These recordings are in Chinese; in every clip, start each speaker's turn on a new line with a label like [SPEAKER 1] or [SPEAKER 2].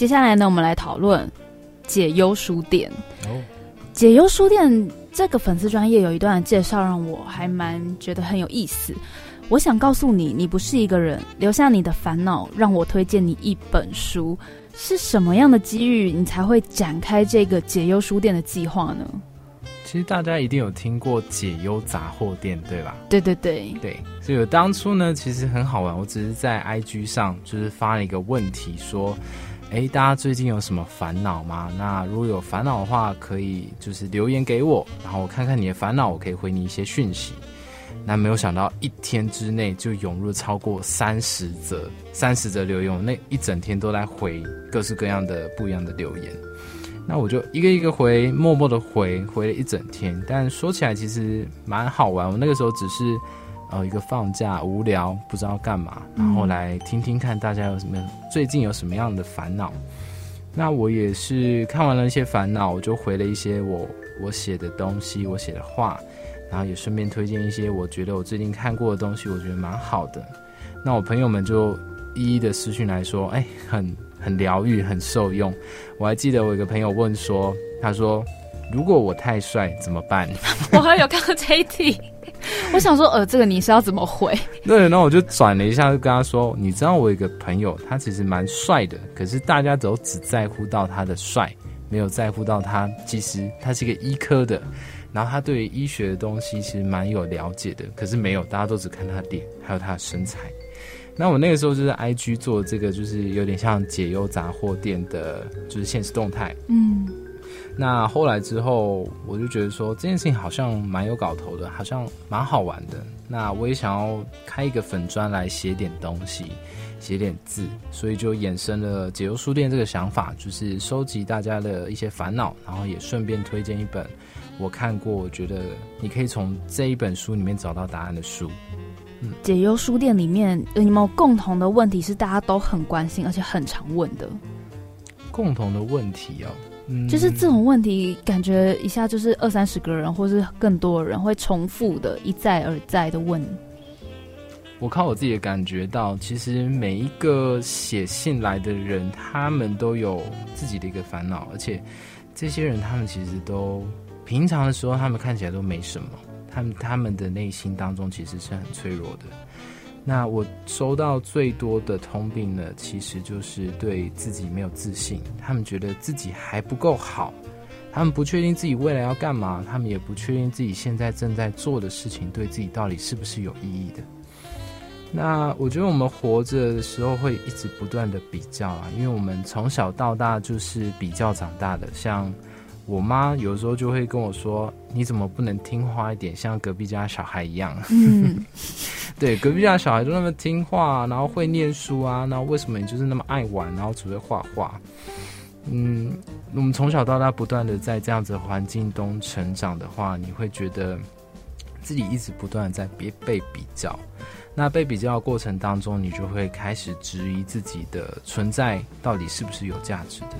[SPEAKER 1] 接下来呢，我们来讨论解忧书店。
[SPEAKER 2] 哦，
[SPEAKER 1] 解忧书店这个粉丝专业有一段介绍，让我还蛮觉得很有意思。我想告诉你，你不是一个人，留下你的烦恼，让我推荐你一本书。是什么样的机遇，你才会展开这个解忧书店的计划呢？
[SPEAKER 2] 其实大家一定有听过解忧杂货店，对吧？
[SPEAKER 1] 对对对，
[SPEAKER 2] 对，所以我当初呢，其实很好玩，我只是在 IG 上就是发了一个问题，说，哎，大家最近有什么烦恼吗？那如果有烦恼的话，可以就是留言给我，然后我看看你的烦恼，我可以回你一些讯息。那没有想到一天之内就涌入超过三十则、三十则留言，那一整天都在回各式各样的不一样的留言。那我就一个一个回，默默的回，回了一整天。但说起来其实蛮好玩。我那个时候只是呃一个放假无聊，不知道干嘛，然后来听听看大家有什么最近有什么样的烦恼。那我也是看完了一些烦恼，我就回了一些我我写的东西，我写的话。然后也顺便推荐一些我觉得我最近看过的东西，我觉得蛮好的。那我朋友们就一一的私讯来说，哎，很很疗愈，很受用。我还记得我有个朋友问说，他说如果我太帅怎么办？
[SPEAKER 1] 我还有看到这一题，我想说，呃，这个你是要怎么回？
[SPEAKER 2] 对，然后我就转了一下，就跟他说，你知道我有一个朋友，他其实蛮帅的，可是大家都只在乎到他的帅，没有在乎到他其实他是一个医科的。然后他对医学的东西其实蛮有了解的，可是没有，大家都只看他脸，还有他的身材。那我那个时候就是 I G 做这个，就是有点像解忧杂货店的，就是现实动态。嗯。那后来之后，我就觉得说这件事情好像蛮有搞头的，好像蛮好玩的。那我也想要开一个粉砖来写点东西，写点字，所以就衍生了解忧书店这个想法，就是收集大家的一些烦恼，然后也顺便推荐一本。我看过，我觉得你可以从这一本书里面找到答案的书。
[SPEAKER 1] 嗯，解忧书店里面有没有共同的问题是大家都很关心而且很常问的？
[SPEAKER 2] 共同的问题哦，
[SPEAKER 1] 嗯，就是这种问题，感觉一下就是二三十个人或是更多人会重复的一再而再的问。
[SPEAKER 2] 我靠我自己的感觉到，其实每一个写信来的人，他们都有自己的一个烦恼，而且这些人他们其实都。平常的时候，他们看起来都没什么，他们他们的内心当中其实是很脆弱的。那我收到最多的通病呢，其实就是对自己没有自信，他们觉得自己还不够好，他们不确定自己未来要干嘛，他们也不确定自己现在正在做的事情对自己到底是不是有意义的。那我觉得我们活着的时候会一直不断的比较啊，因为我们从小到大就是比较长大的，像。我妈有时候就会跟我说：“你怎么不能听话一点，像隔壁家小孩一样？”嗯，对，隔壁家小孩都那么听话，然后会念书啊，然后为什么你就是那么爱玩，然后只会画画？嗯，我们从小到大不断的在这样子环境中成长的话，你会觉得自己一直不断的在别被比较。那被比较的过程当中，你就会开始质疑自己的存在到底是不是有价值的。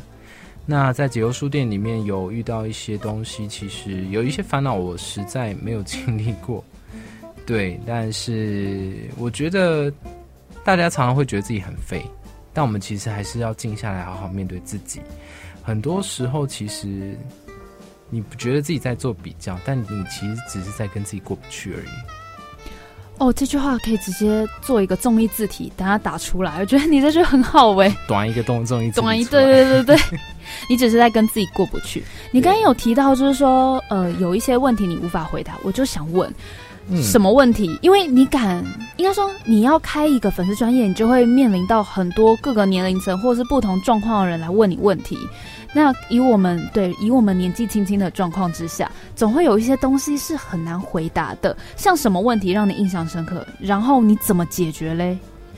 [SPEAKER 2] 那在解忧书店里面有遇到一些东西，其实有一些烦恼，我实在没有经历过。对，但是我觉得大家常常会觉得自己很废，但我们其实还是要静下来，好好面对自己。很多时候，其实你不觉得自己在做比较，但你其实只是在跟自己过不去而已。
[SPEAKER 1] 哦，这句话可以直接做一个综艺字体，等下打出来。我觉得你这句很好喂，
[SPEAKER 2] 短一个动综艺，短
[SPEAKER 1] 一对对对对，你只是在跟自己过不去。你刚刚有提到，就是说，呃，有一些问题你无法回答，我就想问，什么问题？因为你敢，应该说你要开一个粉丝专业，你就会面临到很多各个年龄层或是不同状况的人来问你问题。那以我们对以我们年纪轻轻的状况之下，总会有一些东西是很难回答的。像什么问题让你印象深刻？然后你怎么解决嘞？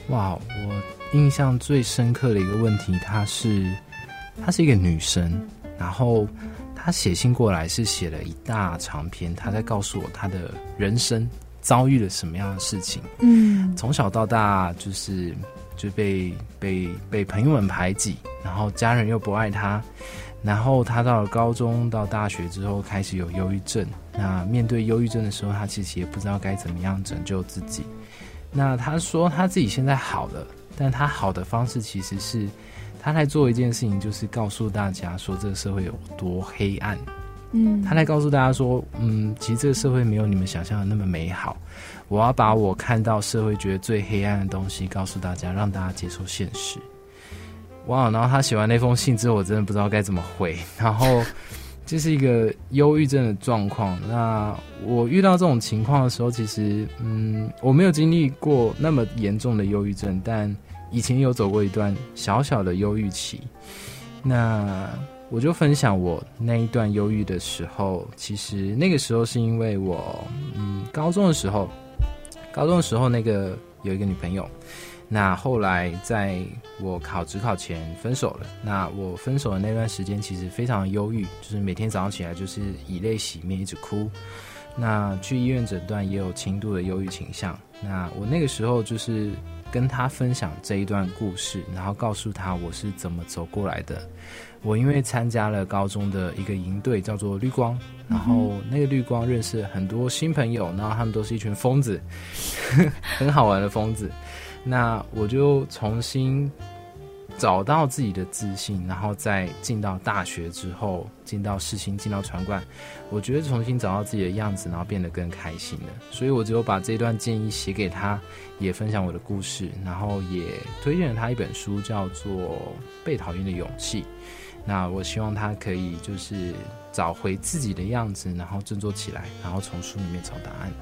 [SPEAKER 2] 哇，我印象最深刻的一个问题，她是她是一个女生，然后她写信过来是写了一大长篇，他在告诉我他的人生遭遇了什么样的事情。嗯，从小到大就是就被被被朋友们排挤。然后家人又不爱他，然后他到了高中到大学之后开始有忧郁症。那面对忧郁症的时候，他其实也不知道该怎么样拯救自己。那他说他自己现在好了，但他好的方式其实是他在做一件事情，就是告诉大家说这个社会有多黑暗。
[SPEAKER 1] 嗯，
[SPEAKER 2] 他来告诉大家说，嗯，其实这个社会没有你们想象的那么美好。我要把我看到社会觉得最黑暗的东西告诉大家，让大家接受现实。哇！然后他写完那封信之后，我真的不知道该怎么回。然后这是一个忧郁症的状况。那我遇到这种情况的时候，其实嗯，我没有经历过那么严重的忧郁症，但以前有走过一段小小的忧郁期。那我就分享我那一段忧郁的时候，其实那个时候是因为我嗯，高中的时候，高中的时候那个有一个女朋友。那后来在我考职考前分手了。那我分手的那段时间其实非常忧郁，就是每天早上起来就是以泪洗面，一直哭。那去医院诊断也有轻度的忧郁倾向。那我那个时候就是跟他分享这一段故事，然后告诉他我是怎么走过来的。我因为参加了高中的一个营队，叫做绿光，然后那个绿光认识很多新朋友，然后他们都是一群疯子，很好玩的疯子。那我就重新找到自己的自信，然后再进到大学之后，进到世新，进到传馆，我觉得重新找到自己的样子，然后变得更开心了。所以我只有把这段建议写给他，也分享我的故事，然后也推荐了他一本书，叫做《被讨厌的勇气》。那我希望他可以就是找回自己的样子，然后振作起来，然后从书里面找答案。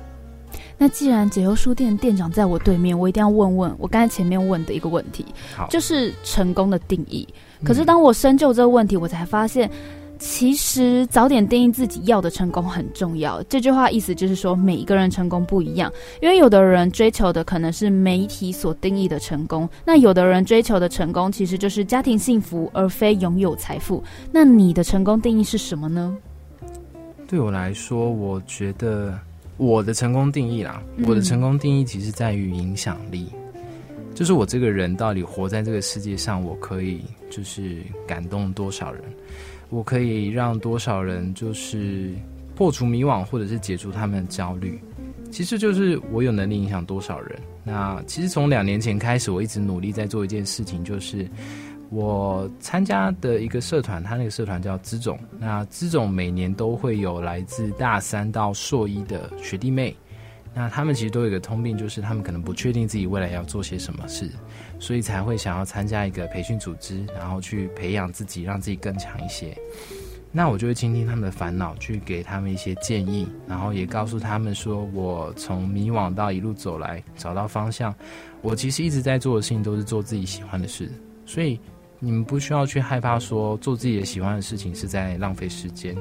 [SPEAKER 1] 那既然解忧书店店长在我对面，我一定要问问我刚才前面问的一个问题，就是成功的定义。可是当我深究这个问题，我才发现，其实早点定义自己要的成功很重要。这句话意思就是说，每一个人成功不一样，因为有的人追求的可能是媒体所定义的成功，那有的人追求的成功其实就是家庭幸福，而非拥有财富。那你的成功定义是什么呢？
[SPEAKER 2] 对我来说，我觉得。我的成功定义啦，我的成功定义其实在于影响力，就是我这个人到底活在这个世界上，我可以就是感动多少人，我可以让多少人就是破除迷惘，或者是解除他们的焦虑，其实就是我有能力影响多少人。那其实从两年前开始，我一直努力在做一件事情，就是。我参加的一个社团，他那个社团叫资总。那资总每年都会有来自大三到硕一的学弟妹，那他们其实都有一个通病，就是他们可能不确定自己未来要做些什么事，所以才会想要参加一个培训组织，然后去培养自己，让自己更强一些。那我就会倾听他们的烦恼，去给他们一些建议，然后也告诉他们说，我从迷惘到一路走来，找到方向。我其实一直在做的事情都是做自己喜欢的事，所以。你们不需要去害怕说做自己的喜欢的事情是在浪费时间，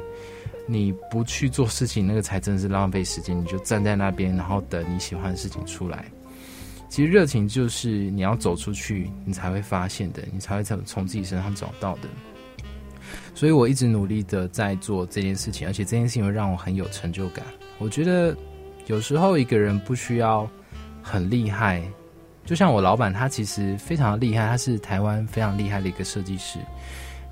[SPEAKER 2] 你不去做事情，那个才真的是浪费时间。你就站在那边，然后等你喜欢的事情出来。其实热情就是你要走出去，你才会发现的，你才会从从自己身上找到的。所以我一直努力的在做这件事情，而且这件事情会让我很有成就感。我觉得有时候一个人不需要很厉害。就像我老板，他其实非常厉害，他是台湾非常厉害的一个设计师。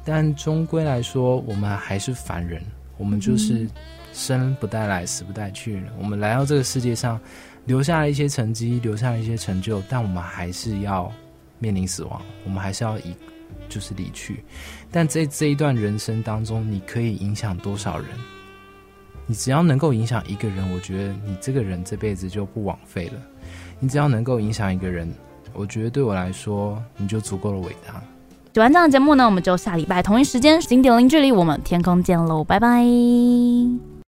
[SPEAKER 2] 但终归来说，我们还是凡人，我们就是生不带来，死不带去。我们来到这个世界上，留下了一些成绩，留下了一些成就，但我们还是要面临死亡，我们还是要以就是离去。但在这一段人生当中，你可以影响多少人？你只要能够影响一个人，我觉得你这个人这辈子就不枉费了。你只要能够影响一个人，我觉得对我来说，你就足够的伟大。
[SPEAKER 1] 喜欢这样的节目呢，我们就下礼拜同一时间，经典零距离，我们天空见喽，拜拜。